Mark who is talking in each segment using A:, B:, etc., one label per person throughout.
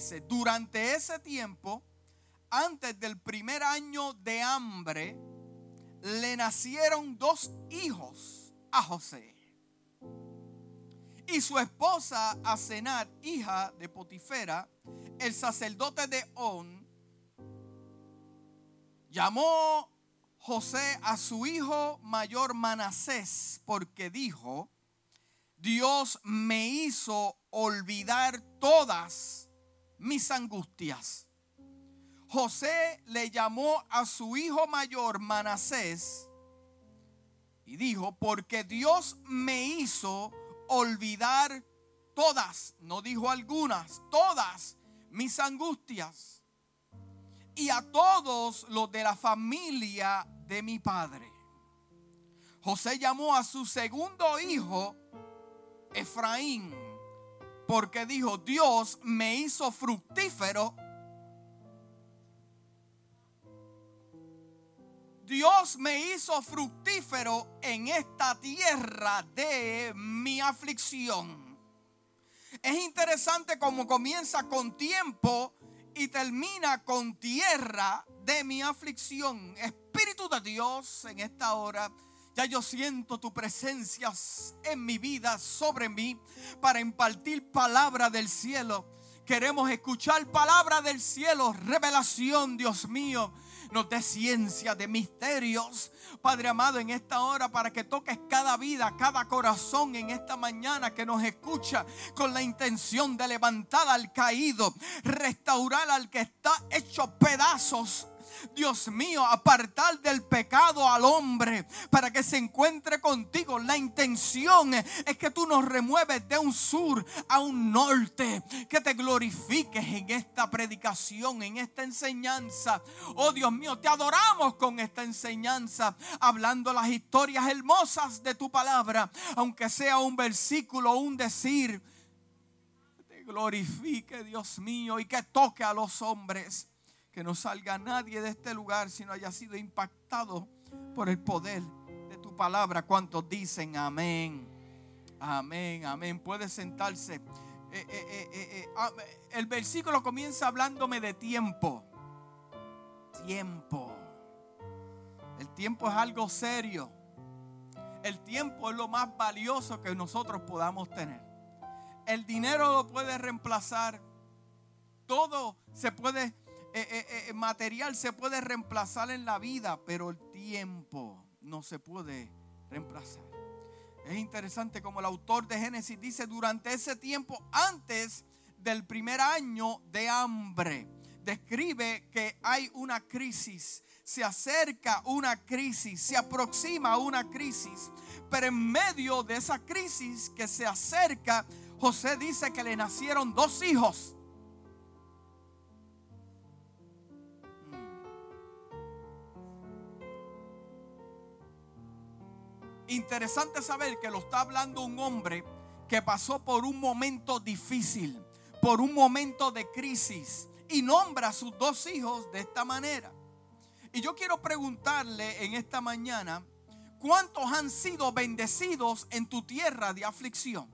A: dice, durante ese tiempo, antes del primer año de hambre, le nacieron dos hijos a José. Y su esposa Asenat, hija de Potifera, el sacerdote de On, llamó José a su hijo mayor Manasés porque dijo, Dios me hizo olvidar todas mis angustias. José le llamó a su hijo mayor Manasés y dijo, porque Dios me hizo olvidar todas, no dijo algunas, todas mis angustias y a todos los de la familia de mi padre. José llamó a su segundo hijo Efraín, porque dijo, Dios me hizo fructífero. Dios me hizo fructífero en esta tierra de mi aflicción. Es interesante cómo comienza con tiempo y termina con tierra de mi aflicción. Espíritu de Dios, en esta hora ya yo siento tu presencia en mi vida, sobre mí, para impartir palabra del cielo. Queremos escuchar palabra del cielo, revelación, Dios mío. Nos dé ciencia de misterios, Padre amado, en esta hora para que toques cada vida, cada corazón en esta mañana que nos escucha con la intención de levantar al caído, restaurar al que está hecho pedazos Dios mío, apartar del pecado al hombre para que se encuentre contigo. La intención es que tú nos remueves de un sur a un norte, que te glorifiques en esta predicación, en esta enseñanza. Oh Dios mío, te adoramos con esta enseñanza, hablando las historias hermosas de tu palabra, aunque sea un versículo, un decir. Te glorifique, Dios mío, y que toque a los hombres que no salga nadie de este lugar si no haya sido impactado por el poder de tu palabra. ¿Cuántos dicen amén? Amén, amén. Puede sentarse. Eh, eh, eh, el versículo comienza hablándome de tiempo. Tiempo. El tiempo es algo serio. El tiempo es lo más valioso que nosotros podamos tener. El dinero lo puede reemplazar. Todo se puede eh, eh, eh, material se puede reemplazar en la vida, pero el tiempo no se puede reemplazar. Es interesante como el autor de Génesis dice, durante ese tiempo antes del primer año de hambre, describe que hay una crisis, se acerca una crisis, se aproxima una crisis, pero en medio de esa crisis que se acerca, José dice que le nacieron dos hijos. Interesante saber que lo está hablando un hombre que pasó por un momento difícil, por un momento de crisis y nombra a sus dos hijos de esta manera. Y yo quiero preguntarle en esta mañana, ¿cuántos han sido bendecidos en tu tierra de aflicción?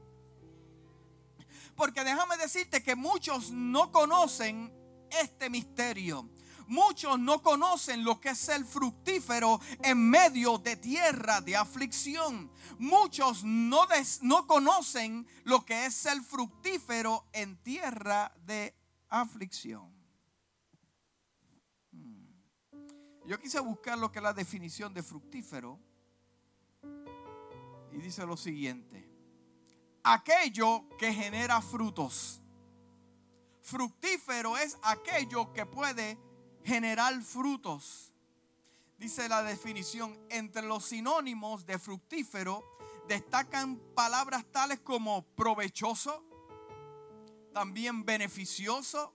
A: Porque déjame decirte que muchos no conocen este misterio. Muchos no conocen lo que es el fructífero en medio de tierra de aflicción. Muchos no, no conocen lo que es el fructífero en tierra de aflicción. Hmm. Yo quise buscar lo que es la definición de fructífero. Y dice lo siguiente. Aquello que genera frutos. Fructífero es aquello que puede generar frutos. Dice la definición, entre los sinónimos de fructífero destacan palabras tales como provechoso, también beneficioso,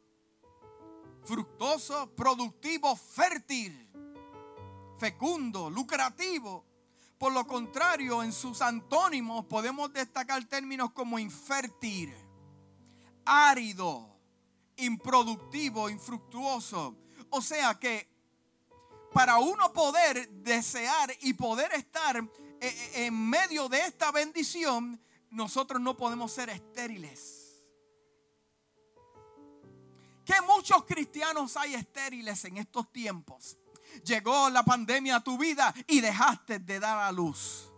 A: fructoso, productivo, fértil, fecundo, lucrativo. Por lo contrario, en sus antónimos podemos destacar términos como infértil, árido, improductivo, infructuoso, o sea que para uno poder desear y poder estar eh, eh, en medio de esta bendición, nosotros no podemos ser estériles. ¿Por qué muchos cristianos hay estériles en estos tiempos? Llegó la pandemia a tu vida y dejaste de dar a luz.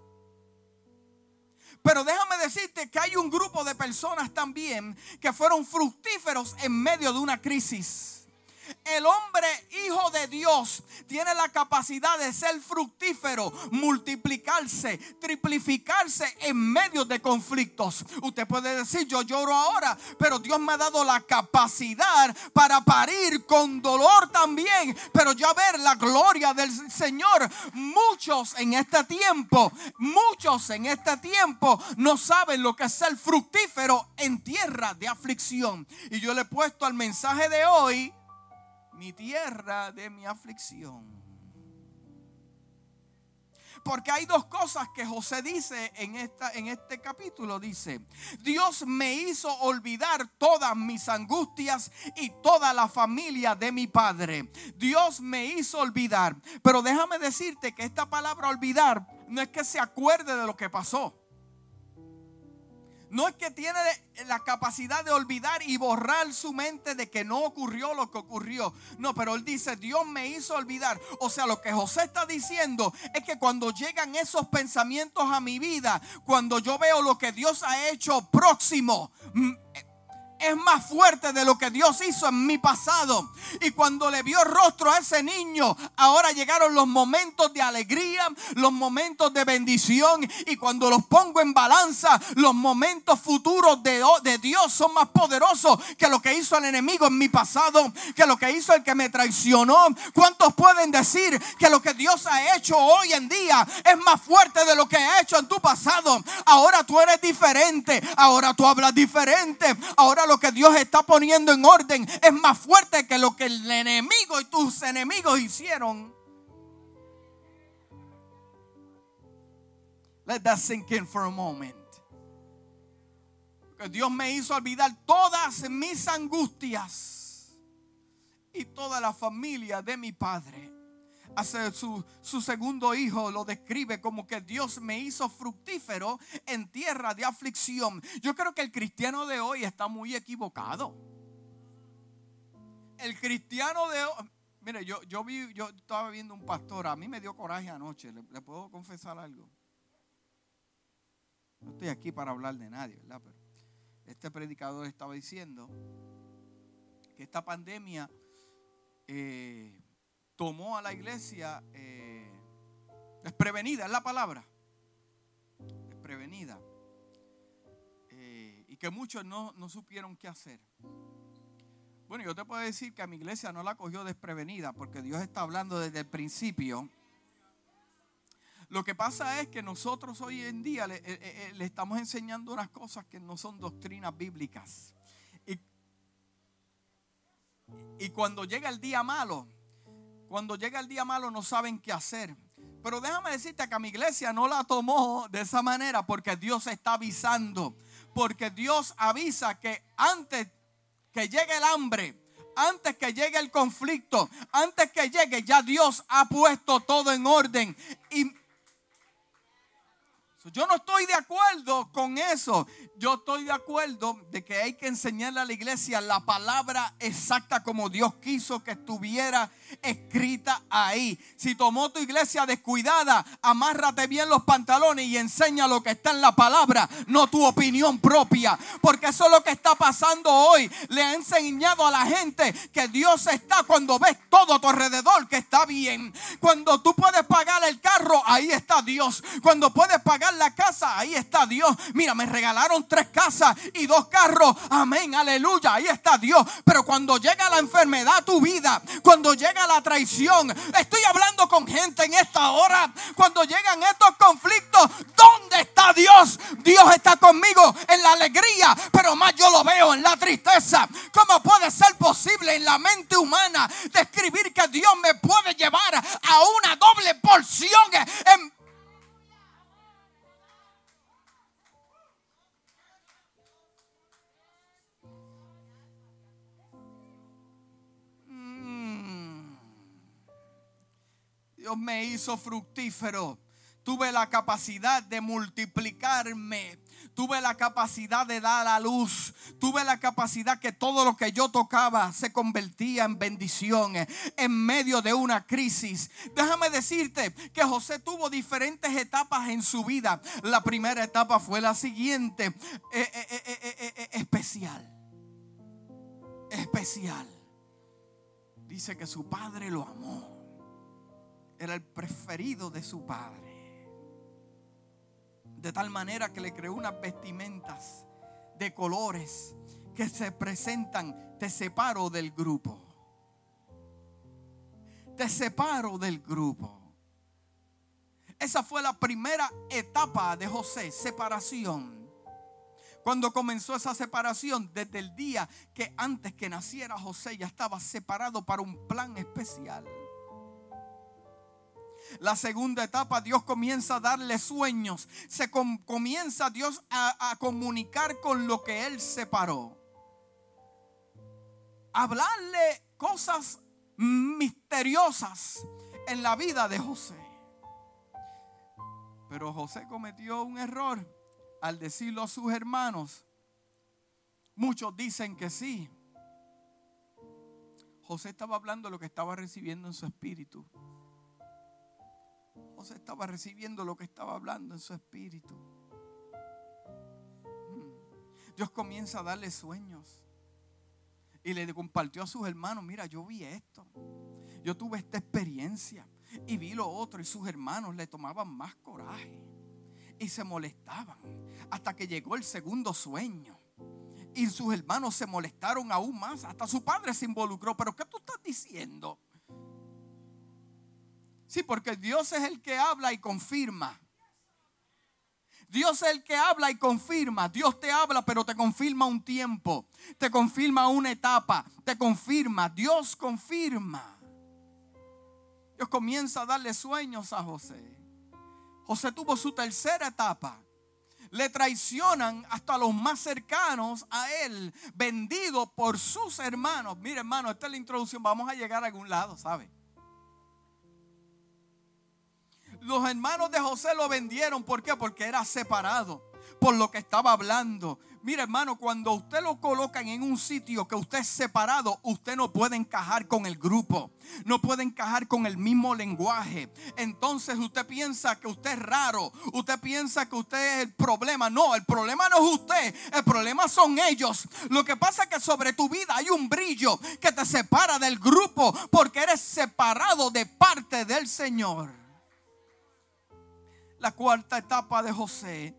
A: Pero déjame decirte que hay un grupo de personas también que fueron fructíferos en medio de una crisis. El hombre hijo de Dios tiene la capacidad de ser fructífero, multiplicarse, triplificarse en medio de conflictos. Usted puede decir, yo lloro ahora, pero Dios me ha dado la capacidad para parir con dolor también, pero ya ver la gloria del Señor. Muchos en este tiempo, muchos en este tiempo no saben lo que es ser fructífero en tierra de aflicción. Y yo le he puesto al mensaje de hoy mi tierra de mi aflicción. Porque hay dos cosas que José dice en, esta, en este capítulo. Dice, Dios me hizo olvidar todas mis angustias y toda la familia de mi padre. Dios me hizo olvidar. Pero déjame decirte que esta palabra olvidar no es que se acuerde de lo que pasó. No es que tiene la capacidad de olvidar y borrar su mente de que no ocurrió lo que ocurrió. No, pero él dice, Dios me hizo olvidar. O sea, lo que José está diciendo es que cuando llegan esos pensamientos a mi vida, cuando yo veo lo que Dios ha hecho próximo, es más fuerte de lo que Dios hizo en mi pasado. Y cuando le vio rostro a ese niño, ahora llegaron los momentos de alegría, los momentos de bendición. Y cuando los pongo en balanza, los momentos futuros de, de Dios son más poderosos que lo que hizo el enemigo en mi pasado, que lo que hizo el que me traicionó. ¿Cuántos pueden decir que lo que Dios ha hecho hoy en día es más fuerte de lo que ha hecho en tu pasado? Ahora tú eres diferente, ahora tú hablas diferente, ahora lo que Dios está poniendo en orden es más fuerte que lo que el enemigo y tus enemigos hicieron. Let that sink in for a moment. Dios me hizo olvidar todas mis angustias y toda la familia de mi padre su, su, segundo hijo lo describe como que Dios me hizo fructífero en tierra de aflicción. Yo creo que el cristiano de hoy está muy equivocado. El cristiano de hoy, mire, yo, yo, vi, yo estaba viendo un pastor, a mí me dio coraje anoche, le, le puedo confesar algo. No estoy aquí para hablar de nadie, ¿verdad? Pero este predicador estaba diciendo que esta pandemia eh, tomó a la iglesia eh, desprevenida, es la palabra, desprevenida. Eh, y que muchos no, no supieron qué hacer. Bueno, yo te puedo decir que a mi iglesia no la cogió desprevenida porque Dios está hablando desde el principio. Lo que pasa es que nosotros hoy en día le, eh, le, estamos enseñando unas cosas que no son doctrinas bíblicas. Y, y cuando llega el día malo, cuando llega el día malo no saben qué hacer. Pero déjame decirte que a mi iglesia no la tomó de esa manera porque Dios está avisando. Porque Dios avisa que antes que llegue el hambre, antes que llegue el conflicto, antes que llegue, ya Dios ha puesto todo en orden. Y yo no estoy de acuerdo con eso. Yo estoy de acuerdo de que hay que enseñarle a la iglesia la palabra exacta como Dios quiso que estuviera escrita ahí. Si tomó tu iglesia descuidada, amárrate bien los pantalones y enseña lo que está en la palabra, no tu opinión propia. Porque eso es lo que está pasando hoy. Le ha enseñado a la gente que Dios está cuando ves todo a tu alrededor, que está bien. Cuando tú puedes pagar el carro, ahí está Dios. Cuando puedes pagar la casa, ahí está Dios. Mira, me regalaron tres casas y dos carros. Amén, aleluya, ahí está Dios. Pero cuando llega la enfermedad tu vida, cuando llega la traición. Estoy hablando con gente en esta hora. Cuando llegan estos conflictos, ¿dónde está Dios? Dios está conmigo en la alegría, pero más yo lo veo en la tristeza. ¿Cómo puede ser posible en la mente humana describir que Dios me puede llevar a una doble porción Me hizo fructífero. tuve la capacidad de multiplicarme. Tuve la capacidad de dar a luz. Tuve la capacidad que todo lo que yo tocaba se convertía en bendición en medio de una crisis. Déjame decirte que José tuvo diferentes etapas en su vida. La primera etapa fue la siguiente. Eh, eh, eh, especial. Especial. Dice que su padre lo amó. Era el preferido de su padre. De tal manera que le creó unas vestimentas de colores que se presentan, te separo del grupo. Te separo del grupo. Esa fue la primera etapa de José, separación. Cuando comenzó esa separación, desde el día que antes que naciera José ya estaba separado para un plan especial. La segunda etapa, Dios comienza a darle sueños. Se comienza Dios a, a comunicar con lo que Él separó. Hablarle cosas misteriosas en la vida de José. Pero José cometió un error al decirlo a sus hermanos. Muchos dicen que sí. José estaba hablando lo que estaba recibiendo en su espíritu estaba recibiendo lo que estaba hablando en su espíritu. Mm. Dios comienza a darle sueños. Y le compartió a sus hermanos, mira, yo vi esto. Yo tuve esta experiencia. Y vi lo otro. Y sus hermanos le tomaban más coraje. Y se molestaban. Hasta que llegó el segundo sueño. Y sus hermanos se molestaron aún más. Hasta su padre se involucró. Pero ¿qué tú estás diciendo? Sí, porque Dios es el que habla y confirma. Dios es el que habla y confirma. Dios te habla, pero te confirma un tiempo. Te confirma una etapa. Te confirma. Dios confirma. Dios comienza a darle sueños a José. José tuvo su tercera etapa. Le traicionan hasta los más cercanos a él, vendido por sus hermanos. Mire, hermano, esta es la introducción. Vamos a llegar a algún lado, ¿sabe? Los hermanos de José lo vendieron. ¿Por qué? Porque era separado por lo que estaba hablando. Mira, hermano, cuando usted lo colocan en un sitio que usted es separado, usted no puede encajar con el grupo, no puede encajar con el mismo lenguaje. Entonces usted piensa que usted es raro, usted piensa que usted es el problema. No, el problema no es usted, el problema son ellos. Lo que pasa es que sobre tu vida hay un brillo que te separa del grupo porque eres separado de parte del Señor la cuarta etapa de José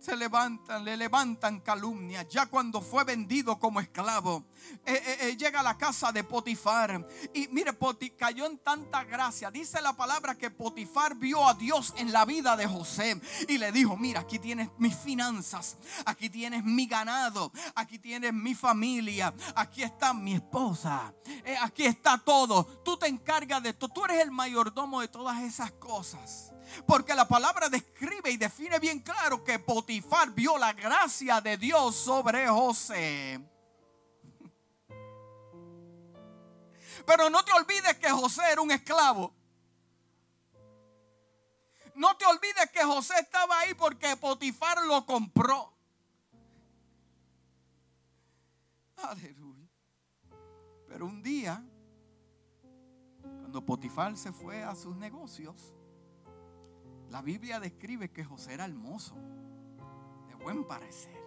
A: se levantan, le levantan calumnias. Ya cuando fue vendido como esclavo, eh, eh, eh, llega a la casa de Potifar. Y mire, cayó en tanta gracia. Dice la palabra que Potifar vio a Dios en la vida de José y le dijo: Mira, aquí tienes mis finanzas, aquí tienes mi ganado, aquí tienes mi familia, aquí está mi esposa, aquí está todo. Tú te encargas de esto, tú eres el mayordomo de todas esas cosas. Porque la palabra describe y define bien claro que Potifar vio la gracia de Dios sobre José. Pero no te olvides que José era un esclavo. No te olvides que José estaba ahí porque Potifar lo compró. Aleluya. Pero un día, cuando Potifar se fue a sus negocios, la Biblia describe que José era hermoso, de buen parecer.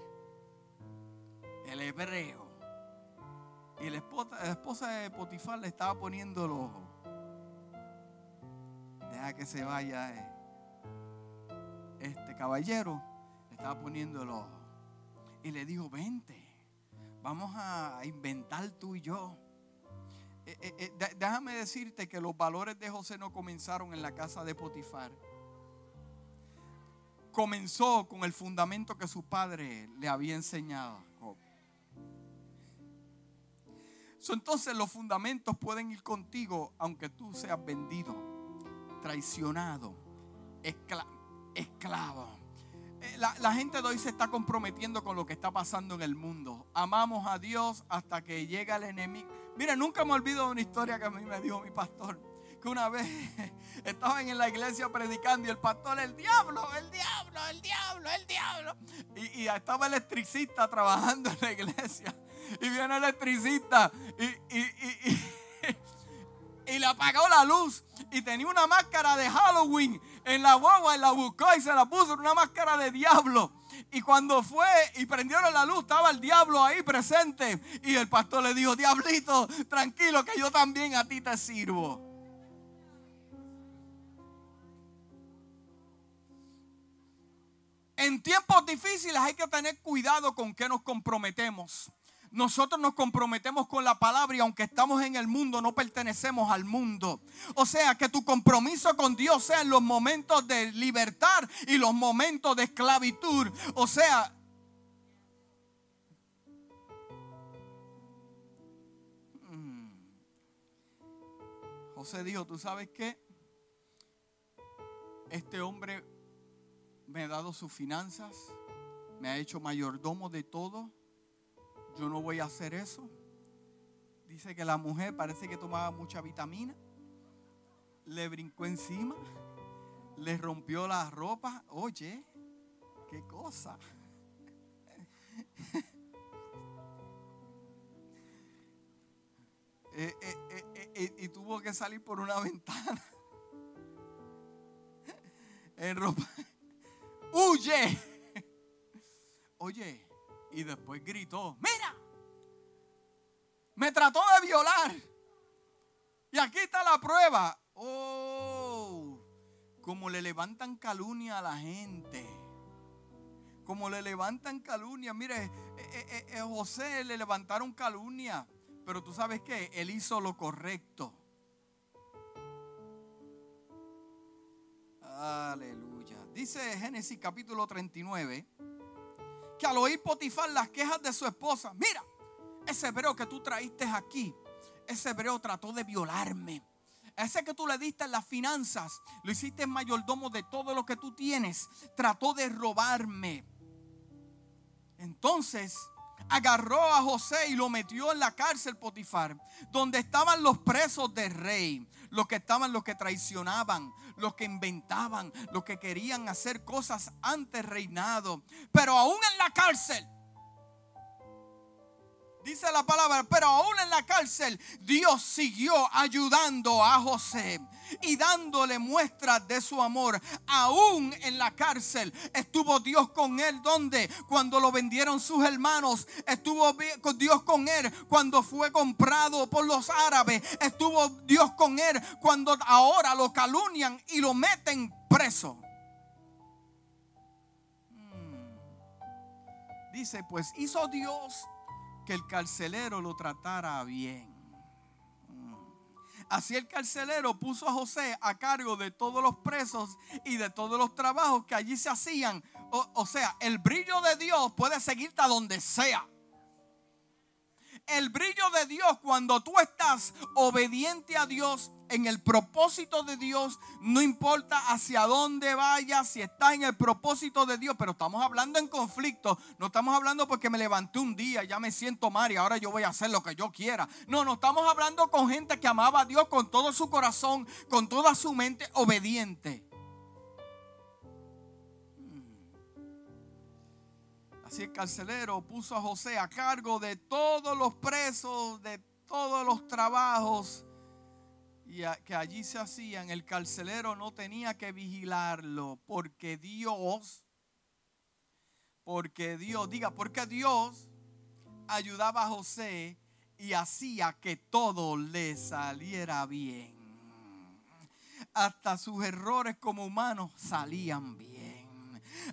A: El hebreo. Y la esposa, de Potifar le estaba poniendo el ojo. Deja que se vaya eh. este caballero. Le estaba poniendo el ojo. Y le dijo, vente, vamos a inventar tú y yo. Eh, eh, déjame decirte que los valores de José no comenzaron en la casa de Potifar comenzó con el fundamento que su padre le había enseñado. entonces los fundamentos pueden ir contigo aunque tú seas vendido, traicionado, esclavo. Eh, la, la, gente de hoy se está comprometiendo con lo que está pasando en el mundo. Amamos a Dios hasta que llega el enemigo. Mira, nunca me olvido de una historia que a mí me dijo mi pastor una vez estaban en la iglesia predicando y el pastor, el diablo, el diablo, el diablo, el diablo. Y, estaba el electricista trabajando en la iglesia. Y viene el electricista y, y, y le apagó la luz. Y tenía una máscara de Halloween en la guagua y la buscó y se la puso en una máscara de diablo. Y cuando fue y prendieron la luz, estaba el diablo ahí presente. Y el pastor le dijo, diablito, tranquilo que yo también a ti te sirvo. En tiempos difíciles hay que tener cuidado con qué nos comprometemos. Nosotros nos comprometemos con la palabra y aunque estamos en el mundo, no pertenecemos al mundo. O sea, que tu compromiso con Dios sea en los momentos de libertad y los momentos de esclavitud. O sea, mm. José dijo, ¿tú sabes qué? Este hombre me ha dado sus finanzas, me ha hecho mayordomo de todo yo no voy a hacer eso. Dice que la mujer parece que tomaba mucha vitamina. Le brincó encima. Le rompió la ropa. Oye, qué cosa. Eh, eh, eh, y tuvo que salir por una ventana. en ropa. ¡Huye! Oye, y después gritó, mira, me trató de violar. Y aquí está la prueba. Oh, como le levantan calumnia a la gente. Como le levantan calumnia. Mire, eh, eh, eh, José le levantaron calumnia. Pero tú sabes que él hizo lo correcto. Aleluya. Dice Génesis capítulo 39 que al oír Potifar las quejas de su esposa, mira, ese hebreo que tú traíste aquí, ese hebreo trató de violarme. Ese que tú le diste en las finanzas, lo hiciste mayordomo de todo lo que tú tienes, trató de robarme. Entonces agarró a José y lo metió en la cárcel Potifar, donde estaban los presos del rey, los que estaban, los que traicionaban, los que inventaban, los que querían hacer cosas antes reinado. Pero aún en la cárcel, Dice la palabra, pero aún en la cárcel Dios siguió ayudando a José y dándole muestras de su amor. Aún en la cárcel estuvo Dios con él. donde Cuando lo vendieron sus hermanos. Estuvo Dios con él cuando fue comprado por los árabes. Estuvo Dios con él cuando ahora lo calunian y lo meten preso. Hmm. Dice, pues hizo Dios que el carcelero lo tratara bien. Así el carcelero puso a José a cargo de todos los presos y de todos los trabajos que allí se hacían. O, sea, el brillo de Dios puede seguirte a donde sea. El brillo de Dios cuando tú estás obediente a Dios en el propósito de Dios, no importa hacia dónde vayas, si estás en el propósito de Dios, pero estamos hablando en conflicto, no estamos hablando porque me levanté un día, ya me siento mal y ahora yo voy a hacer lo que yo quiera. No, no estamos hablando con gente que amaba a Dios con todo su corazón, con toda su mente obediente. Hmm. Así el carcelero puso a José a cargo de todos los presos, de todos los trabajos y que allí se hacían, el carcelero no tenía que vigilarlo porque Dios, porque Dios, diga, porque Dios ayudaba a José y hacía que todo le saliera bien. Hasta sus errores como humanos salían bien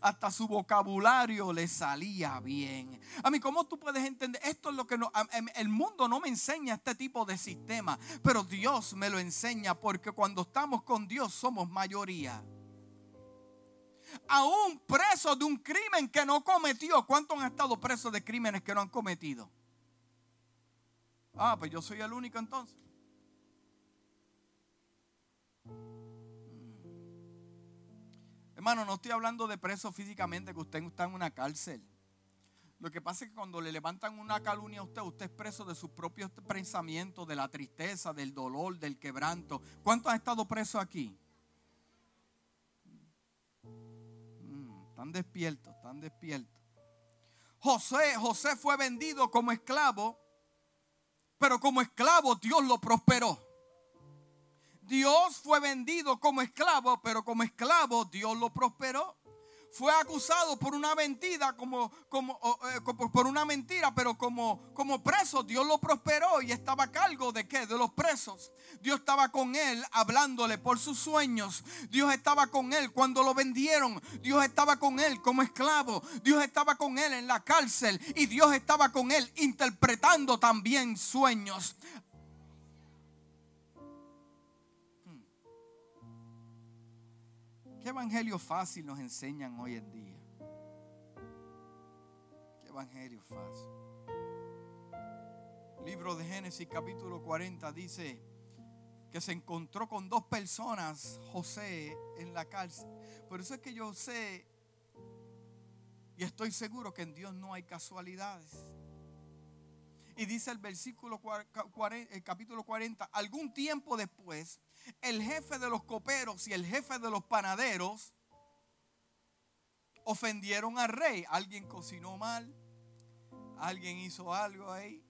A: hasta su vocabulario le salía bien. A mí, ¿cómo tú puedes entender? Esto es lo que no, el mundo no me enseña este tipo de sistema, pero Dios me lo enseña porque cuando estamos con Dios somos mayoría. Aún preso de un crimen que no cometió. ¿Cuántos han estado presos de crímenes que no han cometido? Ah, pues yo soy el único entonces. Hermano, no estoy hablando de preso físicamente, que usted está en una cárcel. Lo que pasa es que cuando le levantan una calumnia a usted, usted es preso de sus propios pensamientos, de la tristeza, del dolor, del quebranto. ¿Cuántos han estado presos aquí? Mm, están despiertos, están despiertos. José, José fue vendido como esclavo, pero como esclavo Dios lo prosperó. Dios fue vendido como esclavo, pero como esclavo Dios lo prosperó fue acusado por una mentira, como, como, eh, por una mentira, pero como, como preso, Dios lo prosperó y estaba a cargo de qué? De los presos. Dios estaba con él hablándole por sus sueños. Dios estaba con él cuando lo vendieron. Dios estaba con él como esclavo. Dios estaba con él en la cárcel y Dios estaba con él interpretando también sueños. ¿Qué evangelio fácil nos enseñan hoy en día? ¿Qué evangelio fácil? libro de Génesis capítulo 40 dice que se encontró con dos personas, José, en la cárcel. Por eso es que yo sé y estoy seguro que en Dios no hay casualidades. Y dice el versículo el capítulo 40, algún tiempo después, el jefe de los coperos y el jefe de los panaderos ofendieron al rey. Alguien cocinó mal, alguien hizo algo ahí.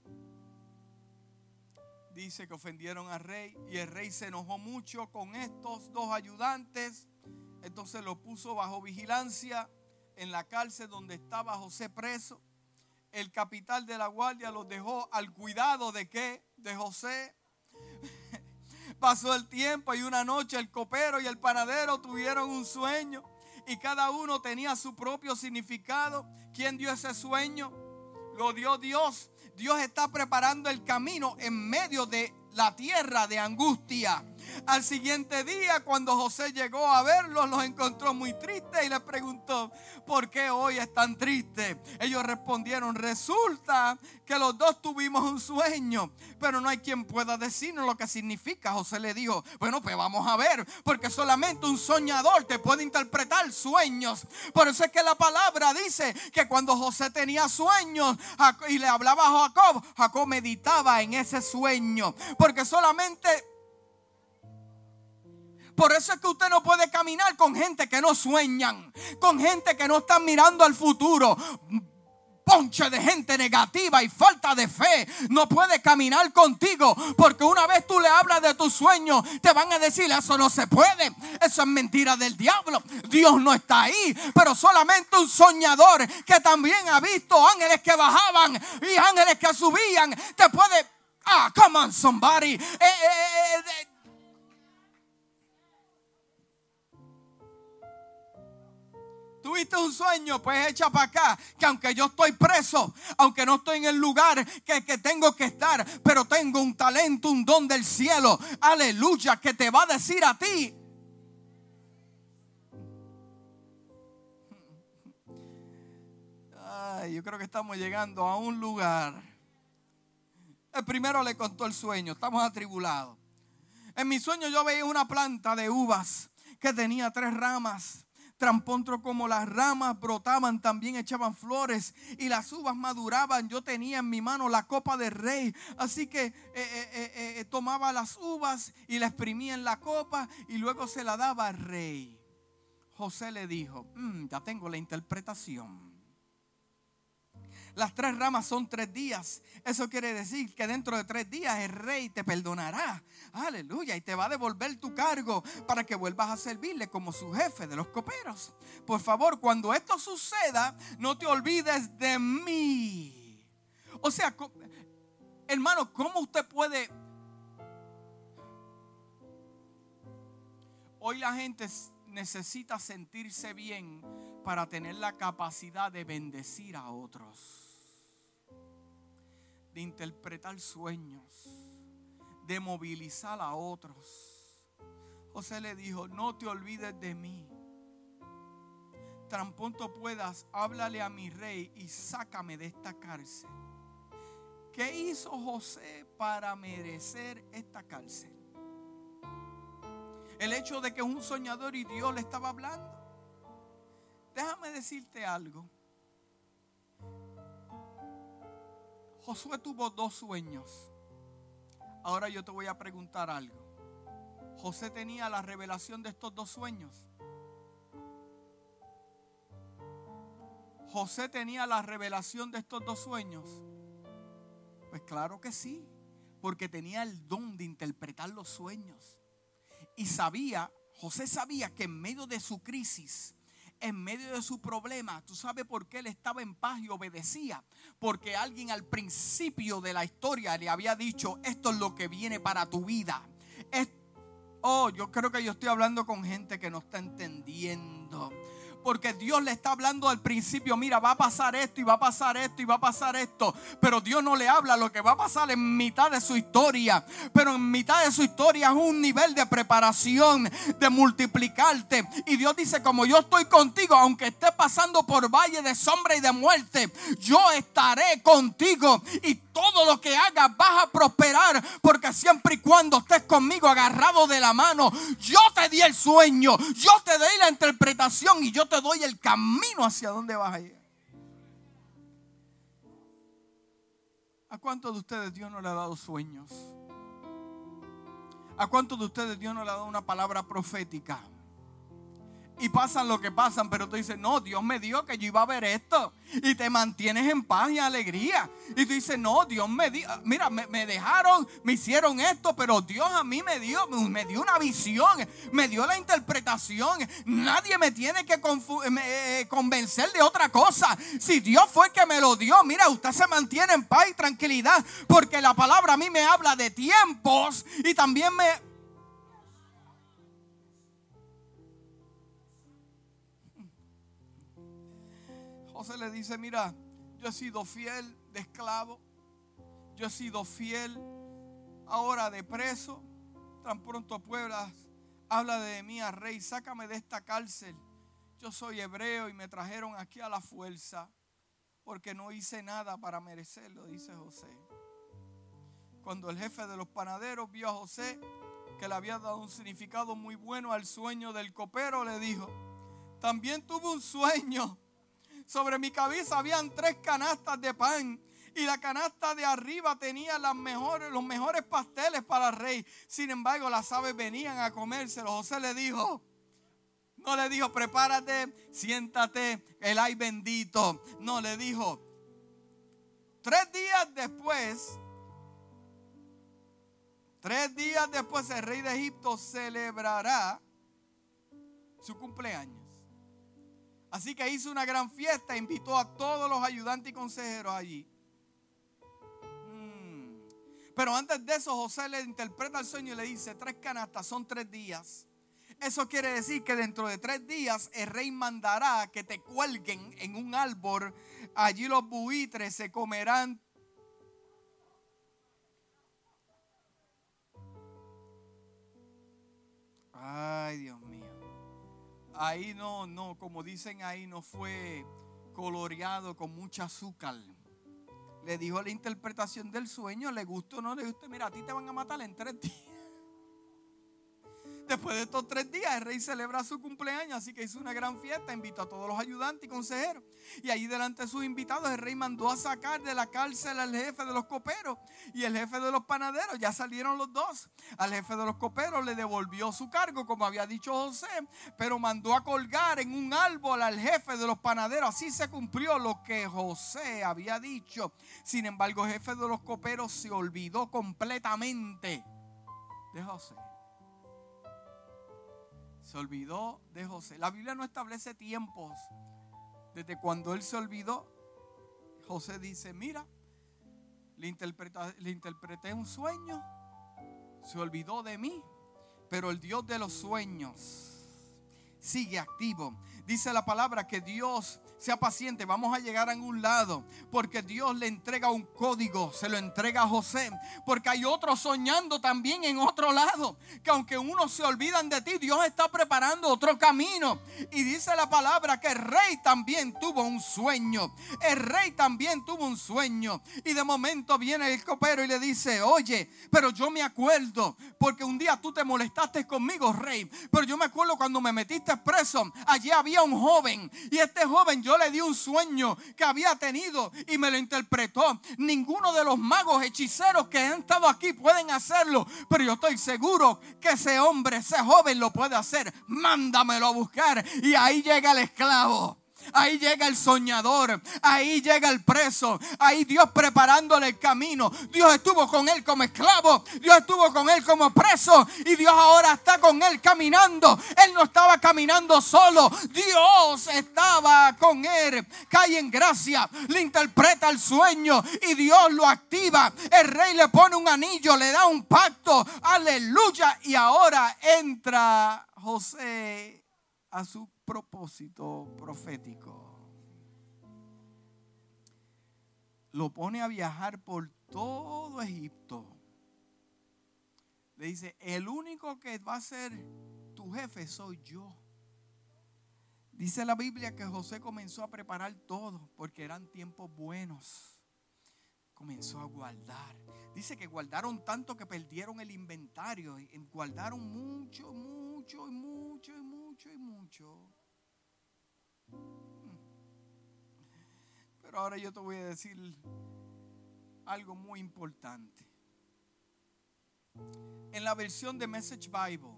A: Dice que ofendieron al rey y el rey se enojó mucho con estos dos ayudantes. Entonces lo puso bajo vigilancia en la cárcel donde estaba José preso. El capital de la guardia los dejó al cuidado de qué? De José. Pasó el tiempo y una noche el copero y el panadero tuvieron un sueño y cada uno tenía su propio significado. ¿Quién dio ese sueño? Lo dio Dios. Dios está preparando el camino en medio de la tierra de angustia. Al siguiente día, cuando José llegó a verlos, los encontró muy tristes y les preguntó, ¿por qué hoy están tristes? Ellos respondieron, resulta que los dos tuvimos un sueño, pero no hay quien pueda decirnos lo que significa. José le dijo, bueno, pues vamos a ver, porque solamente un soñador te puede interpretar sueños. Por eso es que la palabra dice que cuando José tenía sueños y le hablaba a Jacob, Jacob meditaba en ese sueño, porque solamente por eso es que usted no puede caminar con gente que no sueñan, con gente que no están mirando al futuro. Ponche de gente negativa y falta de fe no puede caminar contigo porque una vez tú le hablas de tus sueños te van a decir eso no se puede eso es mentira del diablo Dios no está ahí pero solamente un soñador que también ha visto ángeles que bajaban y ángeles que subían te puede ah come on somebody eh, eh, eh, tuviste un sueño, pues echa para acá, que aunque yo estoy preso, aunque no estoy en el lugar que, que tengo que estar, pero tengo un talento, un don del cielo, aleluya, que te va a decir a ti, Ay, yo creo que estamos llegando a un lugar. El primero le contó el sueño, estamos atribulados. En mi sueño yo veía una planta de uvas que tenía tres ramas Trampontro como las ramas brotaban, también echaban flores y las uvas maduraban. Yo tenía en mi mano la copa del rey. Así que eh, eh, eh, tomaba las uvas y la exprimía en la copa y luego se la daba al rey. José le dijo, mm, ya tengo la interpretación. Las tres ramas son tres días. Eso quiere decir que dentro de tres días el rey te perdonará. Aleluya. Y te va a devolver tu cargo para que vuelvas a servirle como su jefe de los coperos. Por favor, cuando esto suceda, no te olvides de mí. O sea, hermano, ¿cómo usted puede... Hoy la gente necesita sentirse bien para tener la capacidad de bendecir a otros de interpretar sueños, de movilizar a otros. José le dijo, no te olvides de mí. Tan pronto puedas, háblale a mi rey y sácame de esta cárcel. ¿Qué hizo José para merecer esta cárcel? El hecho de que es un soñador y Dios le estaba hablando. Déjame decirte algo. Josué tuvo dos sueños. Ahora yo te voy a preguntar algo. José tenía la revelación de estos dos sueños. José tenía la revelación de estos dos sueños. Pues claro que sí, porque tenía el don de interpretar los sueños. Y sabía, José sabía que en medio de su crisis, en medio de su problema, ¿tú sabes por qué él estaba en paz y obedecía? Porque alguien al principio de la historia le había dicho, esto es lo que viene para tu vida. oh, yo creo que yo estoy hablando con gente que no está entendiendo. Porque Dios le está hablando al principio, mira, va a pasar esto y va a pasar esto y va a pasar esto. Pero Dios no le habla lo que va a pasar en mitad de su historia. Pero en mitad de su historia es un nivel de preparación, de multiplicarte. Y Dios dice, como yo estoy contigo, aunque esté pasando por valle de sombra y de muerte, yo estaré contigo. Todo lo que hagas vas a prosperar. Porque siempre y cuando estés conmigo agarrado de la mano, yo te di el sueño, yo te di la interpretación y yo te doy el camino hacia donde vas a ir. ¿A cuántos de ustedes Dios no le ha dado sueños? ¿A cuántos de ustedes Dios no le ha dado una palabra profética? Y pasan lo que pasan, pero tú dices, no, Dios me dio que yo iba a ver esto. Y te mantienes en paz y alegría. Y tú dices, no, Dios me dio, mira, me, dejaron, me hicieron esto, pero Dios a mí me dio, me dio una visión, me dio la interpretación. Nadie me tiene que eh, convencer de otra cosa. Si Dios fue que me lo dio, mira, usted se mantiene en paz y tranquilidad, porque la palabra a mí me habla de tiempos y también me José le dice, mira, yo he sido fiel de esclavo, yo he sido fiel ahora de preso, tan pronto pueblas habla de mí a rey, sácame de esta cárcel. Yo soy hebreo y me trajeron aquí a la fuerza porque no hice nada para merecerlo, dice José. Cuando el jefe de los panaderos vio a José que le había dado un significado muy bueno al sueño del copero, le dijo, también tuve un sueño sobre mi cabeza habían tres canastas de pan. Y la canasta de arriba tenía los mejores pasteles para el rey. Sin embargo, las aves venían a comérselo. José le dijo, no le dijo, prepárate, siéntate, el ay bendito. No, le dijo, tres días después, tres días después el rey de Egipto celebrará su cumpleaños. Así que hizo una gran fiesta, invitó a todos los ayudantes y consejeros allí. Mm. Pero antes de eso, José le interpreta el sueño y le dice, tres canastas son tres días. Eso quiere decir que dentro de tres días el rey mandará que te cuelguen en un árbol. Allí los buitres se comerán Ay, Dios mío ahí no, no, como dicen ahí, no fue coloreado con mucha azúcar. Le dijo la interpretación del sueño, le gustó o no le gustó. Mira, a ti te van a matar en tres días. Después de estos tres días, el rey celebra su cumpleaños, así que hizo una gran fiesta, invitó a todos los ayudantes y consejeros. Y allí delante de sus invitados, el rey mandó a sacar de la cárcel al jefe de los coperos y el jefe de los panaderos. Ya salieron los dos. Al jefe de los coperos le devolvió su cargo, como había dicho José, pero mandó a colgar en un árbol al jefe de los panaderos. Así se cumplió lo que José había dicho. Sin embargo, el jefe de los coperos se olvidó completamente de José se olvidó de José. La Biblia no establece tiempos. Desde cuando él se olvidó, José dice, mira, le, le interpreté un sueño, se olvidó de mí, pero el Dios de los sueños sigue activo. Dice la palabra que Dios sea paciente, vamos a llegar a un lado, porque Dios le entrega un código, se lo entrega a José, porque hay otros soñando también en otro lado, que aunque unos se olvidan de ti, Dios está preparando otro camino. Y dice la palabra que el rey también tuvo un sueño, el rey también tuvo un sueño, y de momento viene el copero y le dice, oye, pero yo me acuerdo, porque un día tú te molestaste conmigo, rey, pero yo me acuerdo cuando me metiste preso, allí había un joven. Y este joven yo le di un sueño que había tenido y me lo interpretó. Ninguno de los magos hechiceros que han estado aquí pueden hacerlo. Pero yo estoy seguro que ese hombre, ese joven lo puede hacer. Mándamelo a buscar. Y ahí llega el esclavo. Ahí llega el soñador, ahí llega el preso, ahí Dios preparándole el camino. Dios estuvo con él como esclavo, Dios estuvo con él como preso y Dios ahora está con él caminando. Él no estaba caminando solo, Dios estaba con él. Cae en gracia, le interpreta el sueño y Dios lo activa. El rey le pone un anillo, le da un pacto, aleluya. Y ahora entra José a su propósito profético. Lo pone a viajar por todo Egipto. Le dice, el único que va a ser tu jefe soy yo. Dice la Biblia que José comenzó a preparar todo porque eran tiempos buenos. Comenzó a guardar. Dice que guardaron tanto que perdieron el inventario. Guardaron mucho, mucho, y mucho, y mucho, y mucho. Pero ahora yo te voy a decir algo muy importante. En la versión de Message Bible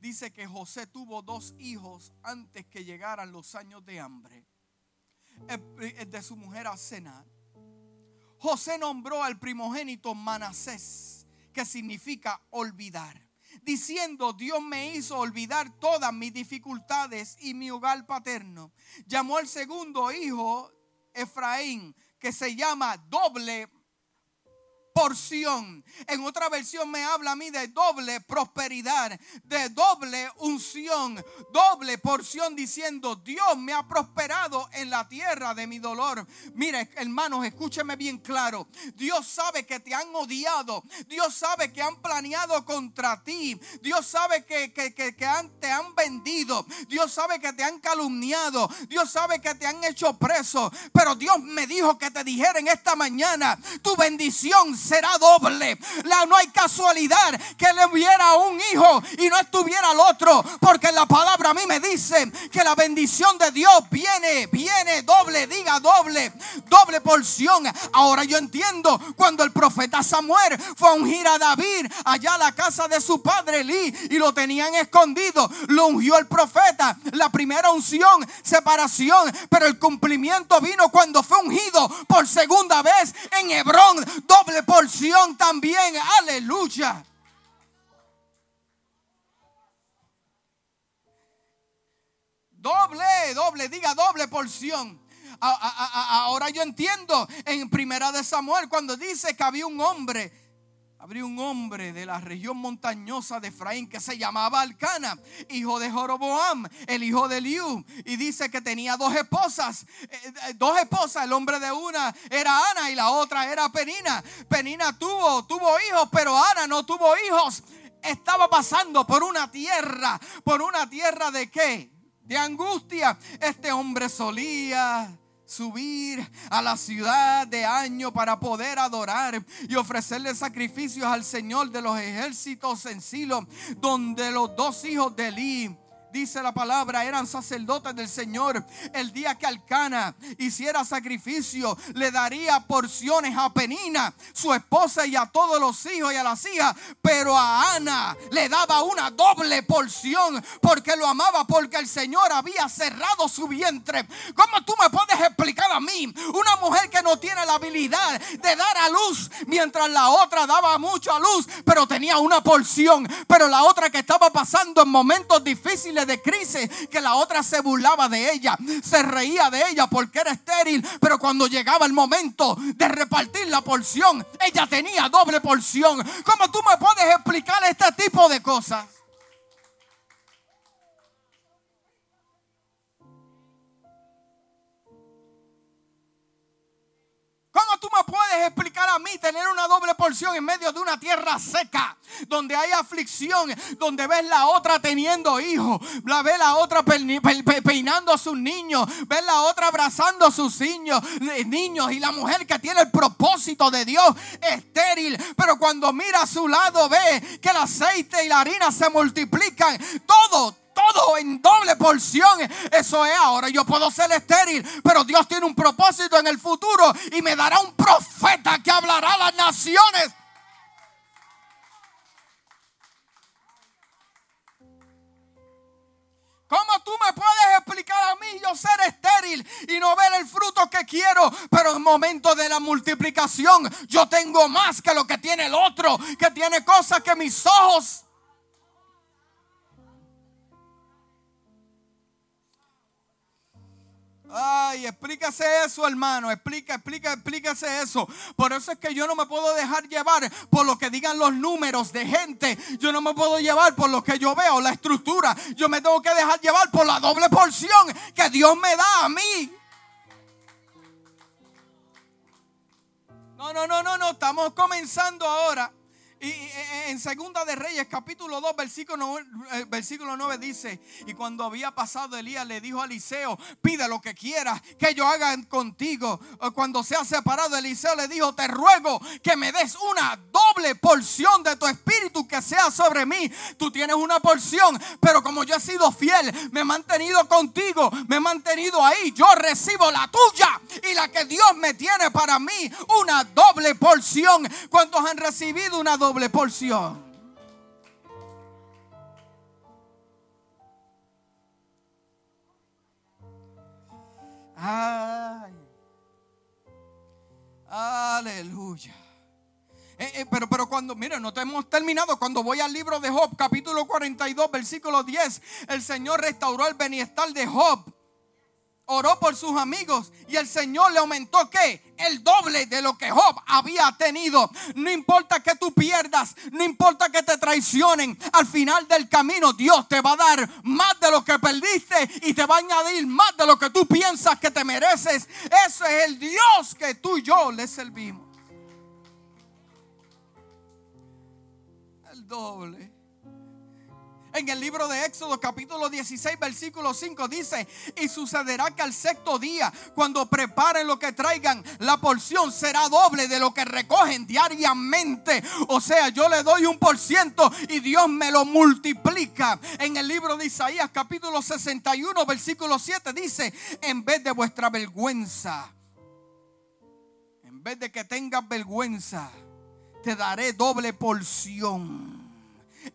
A: dice que José tuvo dos hijos antes que llegaran los años de hambre. El de su mujer Asenat. José nombró al primogénito Manasés, que significa olvidar diciendo, Dios me hizo olvidar todas mis dificultades y mi hogar paterno. Llamó al segundo hijo, Efraín, que se llama doble porción. En otra versión me habla a mí de doble prosperidad, de doble unción, doble porción diciendo, Dios me ha prosperado en la tierra de mi dolor. Mire, hermanos, escúcheme bien claro. Dios sabe que te han odiado. Dios sabe que han planeado contra ti. Dios sabe que, que, que, te han vendido. Dios sabe que te han calumniado. Dios sabe que te han hecho preso. Pero Dios me dijo que te dijera en esta mañana, tu bendición será doble. No hay casualidad que le hubiera un hijo y no estuviera el otro. Porque la palabra a mí me dice que la bendición de Dios viene, viene doble, diga doble, doble porción. Ahora yo entiendo cuando el profeta Samuel fue a ungir a David allá a la casa de su padre Elí y lo tenían escondido. Lo ungió el profeta. La primera unción, separación. Pero el cumplimiento vino cuando fue ungido por segunda vez en Hebrón. Doble porción también. Aleluya. Doble, doble, diga doble porción. Ahora yo entiendo en Primera de Samuel cuando dice que había un hombre habría un hombre de la región montañosa de Efraín que se llamaba Alcana, hijo de Joroboam, el hijo de Liu. Y dice que tenía dos esposas. Eh, eh, dos esposas. El hombre de una era Ana y la otra era Penina. Penina tuvo, tuvo hijos, pero Ana no tuvo hijos. Estaba pasando por una tierra. ¿Por una tierra de qué? De angustia. Este hombre solía subir a la ciudad de año para poder adorar y ofrecerle sacrificios al Señor de los ejércitos en Silo, donde los dos hijos de Eli dice la palabra, eran sacerdotes del Señor. El día que Alcana hiciera sacrificio, le daría porciones a Penina, su esposa y a todos los hijos y a las hijas. Pero a Ana le daba una doble porción porque lo amaba, porque el Señor había cerrado su vientre. ¿Cómo tú me puedes explicar a mí? Una mujer que no tiene la habilidad de dar a luz, mientras la otra daba mucho a luz, pero tenía una porción. Pero la otra que estaba pasando en momentos difíciles de crisis que la otra se burlaba de ella, se reía de ella porque era estéril, pero cuando llegaba el momento de repartir la porción, ella tenía doble porción. ¿Cómo tú me puedes explicar este tipo de cosas? Explicar a mí tener una doble porción en medio de una tierra seca, donde hay aflicción, donde ves la otra teniendo hijos, la ves la otra peinando a sus niños, ves la otra abrazando a sus niños, niños y la mujer que tiene el propósito de Dios estéril, pero cuando mira a su lado ve que el aceite y la harina se multiplican, todo, todo en doble porción. Eso es ahora. Yo puedo ser estéril, pero Dios tiene un propósito en el futuro y me dará un profeta que hablará a las naciones. ¿Cómo tú me puedes explicar a mí yo ser estéril y no ver el fruto que quiero? Pero en momento de la multiplicación yo tengo más que lo que tiene el otro, que tiene cosas que mis ojos Ay, explícase eso, hermano. Explica, explica, explícase eso. Por eso es que yo no me puedo dejar llevar por lo que digan los números de gente. Yo no me puedo llevar por lo que yo veo, la estructura. Yo me tengo que dejar llevar por la doble porción que Dios me da a mí. No, no, no, no, no. Estamos comenzando ahora. Y en Segunda de Reyes, capítulo 2, versículo 9, eh, versículo 9 dice, y cuando había pasado Elías le dijo a Eliseo, pide lo que quieras que yo haga contigo. Cuando se ha separado Eliseo le dijo, te ruego que me des una doble porción de tu espíritu que sea sobre mí. Tú tienes una porción, pero como yo he sido fiel, me he mantenido contigo, me he mantenido ahí, yo recibo la tuya y la que Dios me tiene para mí, una doble porción. ¿Cuántos han recibido una doble doble porción. Ay. Aleluya. Eh, eh, pero, pero cuando, mira, no hemos terminado. Cuando voy al libro de Job, capítulo 42, versículo 10, el Señor restauró el bienestar de Job oró por sus amigos y el Señor le aumentó que el doble de lo que Job había tenido. No importa que tú pierdas, no importa que te traicionen, al final del camino Dios te va a dar más de lo que perdiste y te va a añadir más de lo que tú piensas que te mereces. Ese es el Dios que tú y yo le servimos. El doble. En el libro de Éxodo capítulo 16 versículo 5 dice, y sucederá que al sexto día, cuando preparen lo que traigan, la porción será doble de lo que recogen diariamente. O sea, yo le doy un por ciento y Dios me lo multiplica. En el libro de Isaías capítulo 61 versículo 7 dice, en vez de vuestra vergüenza, en vez de que tengas vergüenza, te daré doble porción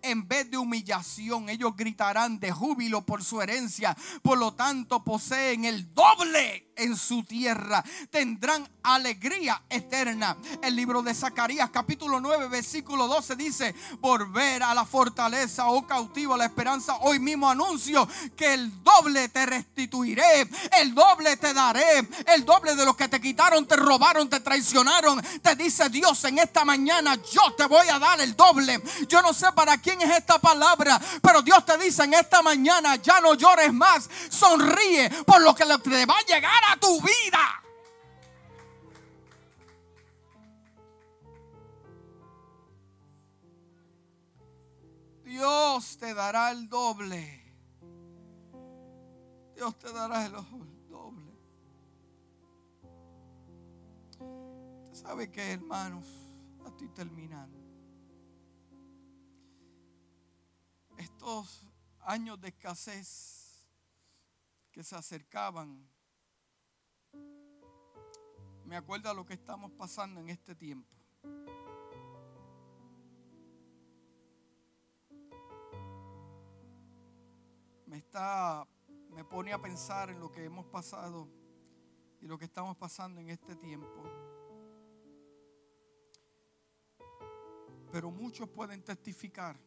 A: en vez de humillación, ellos gritarán de júbilo por su herencia. Por lo tanto, poseen el doble en su tierra. Tendrán alegría eterna. El libro de Zacarías capítulo 9 versículo 12 dice, volver a la fortaleza, oh cautivo, la esperanza. Hoy mismo anuncio que el doble te restituiré, el doble te daré, el doble de lo que te quitaron, te robaron, te traicionaron. Te dice Dios en esta mañana, yo te voy a dar el doble. Yo no sé para quién es esta palabra, pero Dios te dice en esta mañana, ya no llores más, sonríe por lo que te va a llegar a tu vida. Dios te dará el doble. Dios te dará el doble. Sabe que, hermanos, estoy terminando. Estos años de escasez que se acercaban me acuerda lo que estamos pasando en este tiempo. Me está me pone a pensar en lo que hemos pasado y lo que estamos pasando en este tiempo. Pero muchos pueden testificar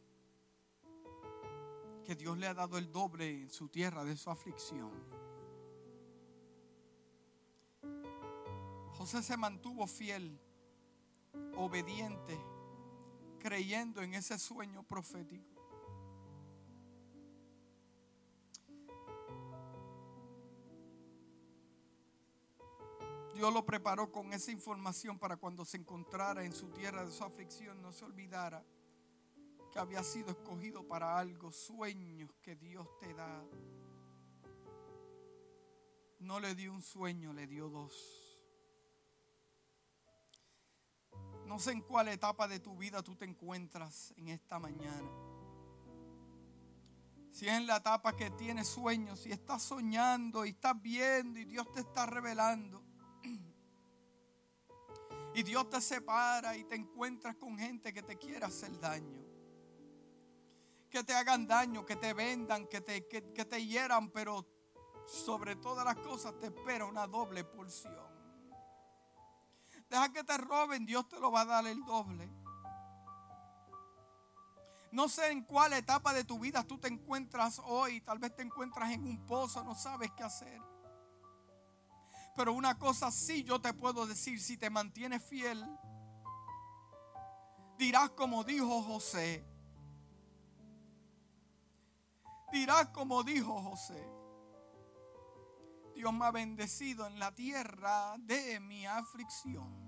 A: que Dios le ha dado el doble en su tierra de su aflicción. José se mantuvo fiel, obediente, creyendo en ese sueño profético. Dios lo preparó con esa información para cuando se encontrara en su tierra de su aflicción, no se olvidara que había sido escogido para algo, sueños que Dios te da. No le dio un sueño, le dio dos. No sé en cuál etapa de tu vida tú te encuentras en esta mañana. Si es en la etapa que tienes sueños, si estás soñando y estás viendo y Dios te está revelando. Y Dios te separa y te encuentras con gente que te quiere hacer daño. Que te hagan daño, que te vendan, que te, que, te hieran, pero sobre todas las cosas te espera una doble porción. Deja que te roben, Dios te lo va a dar el doble. No sé en cuál etapa de tu vida tú te encuentras hoy. Tal vez te encuentras en un pozo, no sabes qué hacer. Pero una cosa sí yo te puedo decir, si te mantienes fiel, dirás como dijo José. Dirás como dijo José. Dios me ha bendecido en la tierra de mi aflicción.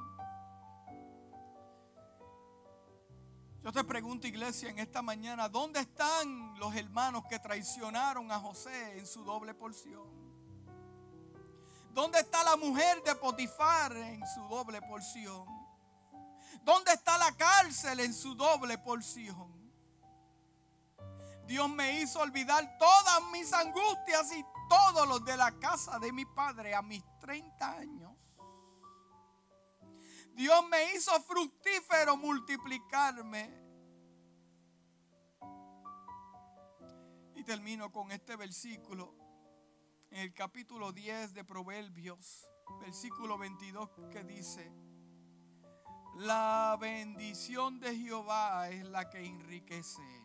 A: Yo te pregunto, iglesia, en esta mañana, ¿dónde están los hermanos que traicionaron a José en su doble porción? ¿Dónde está la mujer de Potifar en su doble porción? ¿Dónde está la cárcel en su doble porción? Dios me hizo olvidar todas mis angustias y todos los de la casa de mi padre a mis 30 años. Dios me hizo fructífero multiplicarme. Y termino con este versículo en el capítulo 10 de Proverbios, versículo 22 que dice, la bendición de Jehová es la que enriquece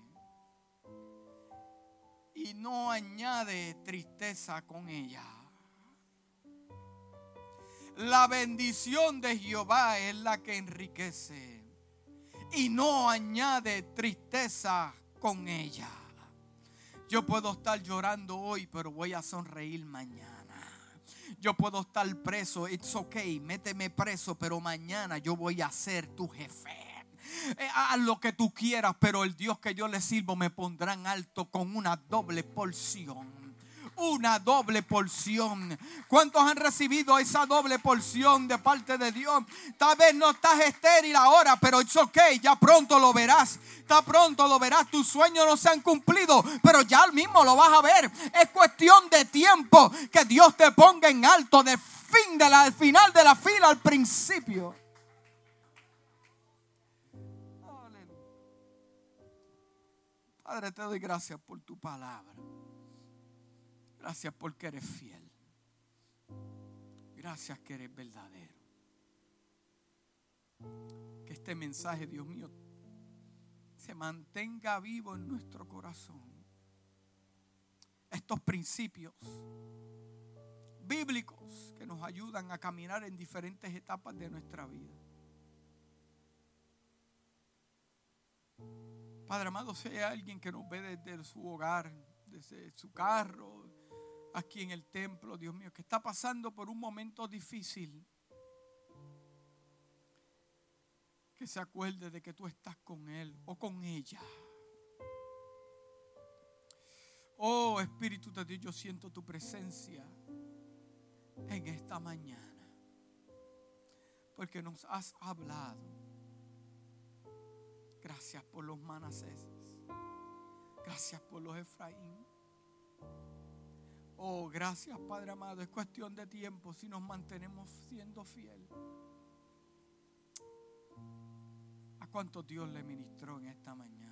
A: y no añade tristeza con ella. La bendición de Jehová es la que enriquece y no añade tristeza con ella. Yo puedo estar llorando hoy, pero voy a sonreír mañana. Yo puedo estar preso, it's okay, méteme preso, pero mañana yo voy a ser tu jefe. Eh, haz lo que tú quieras, pero el Dios que yo le sirvo me pondrá en alto con una doble porción una doble porción. ¿Cuántos han recibido esa doble porción de parte de Dios? Tal vez no estás estéril ahora, pero es ok, ya pronto lo verás. Está pronto lo verás. Tus sueños no se han cumplido, pero ya mismo lo vas a ver. Es cuestión de tiempo que Dios te ponga en alto de fin de la, final de la fila al principio. Padre, te doy gracias por tu palabra. Gracias porque eres fiel. Gracias que eres verdadero. Que este mensaje, Dios mío, se mantenga vivo en nuestro corazón. Estos principios bíblicos que nos ayudan a caminar en diferentes etapas de nuestra vida. Padre amado, sea alguien que nos ve desde su hogar, desde su carro, aquí en el templo, Dios mío, que está pasando por un momento difícil, que se acuerde de que tú estás con él o con ella. Oh Espíritu de Dios, yo siento tu presencia en esta mañana, porque nos has hablado. Gracias por los manaseses. Gracias por los Efraín. Oh, gracias Padre amado. Es cuestión de tiempo si nos mantenemos siendo fieles. ¿A cuánto Dios le ministró en esta mañana?